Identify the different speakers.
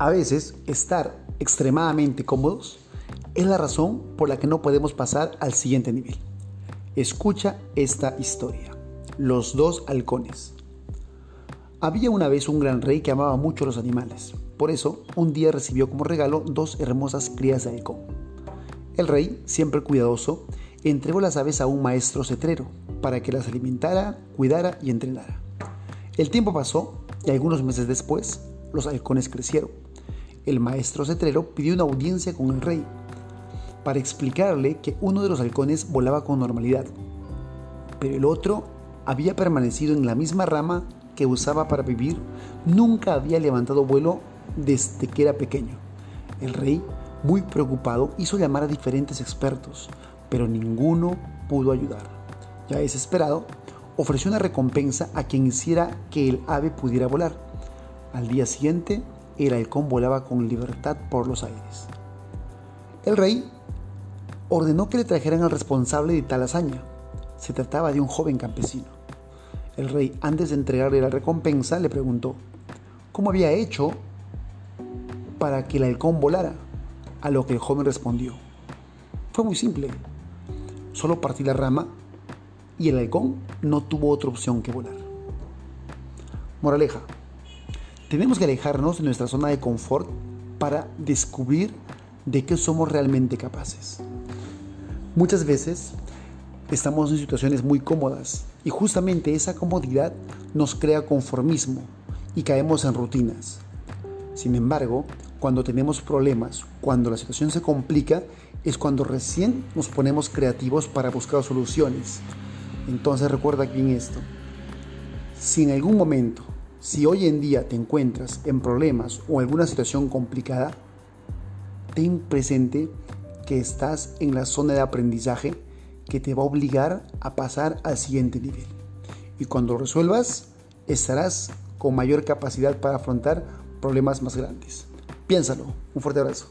Speaker 1: A veces, estar extremadamente cómodos es la razón por la que no podemos pasar al siguiente nivel. Escucha esta historia. Los dos halcones. Había una vez un gran rey que amaba mucho los animales. Por eso, un día recibió como regalo dos hermosas crías de halcón. El rey, siempre cuidadoso, entregó las aves a un maestro cetrero para que las alimentara, cuidara y entrenara. El tiempo pasó y algunos meses después, los halcones crecieron el maestro cetrero pidió una audiencia con el rey para explicarle que uno de los halcones volaba con normalidad, pero el otro había permanecido en la misma rama que usaba para vivir, nunca había levantado vuelo desde que era pequeño. El rey, muy preocupado, hizo llamar a diferentes expertos, pero ninguno pudo ayudar. Ya desesperado, ofreció una recompensa a quien hiciera que el ave pudiera volar. Al día siguiente, el halcón volaba con libertad por los aires. El rey ordenó que le trajeran al responsable de tal hazaña. Se trataba de un joven campesino. El rey, antes de entregarle la recompensa, le preguntó cómo había hecho para que el halcón volara, a lo que el joven respondió. Fue muy simple. Solo partí la rama y el halcón no tuvo otra opción que volar. Moraleja. Tenemos que alejarnos de nuestra zona de confort para descubrir de qué somos realmente capaces. Muchas veces estamos en situaciones muy cómodas y justamente esa comodidad nos crea conformismo y caemos en rutinas. Sin embargo, cuando tenemos problemas, cuando la situación se complica, es cuando recién nos ponemos creativos para buscar soluciones. Entonces recuerda bien esto. Si en algún momento si hoy en día te encuentras en problemas o alguna situación complicada, ten presente que estás en la zona de aprendizaje que te va a obligar a pasar al siguiente nivel. Y cuando lo resuelvas, estarás con mayor capacidad para afrontar problemas más grandes. Piénsalo. Un fuerte abrazo.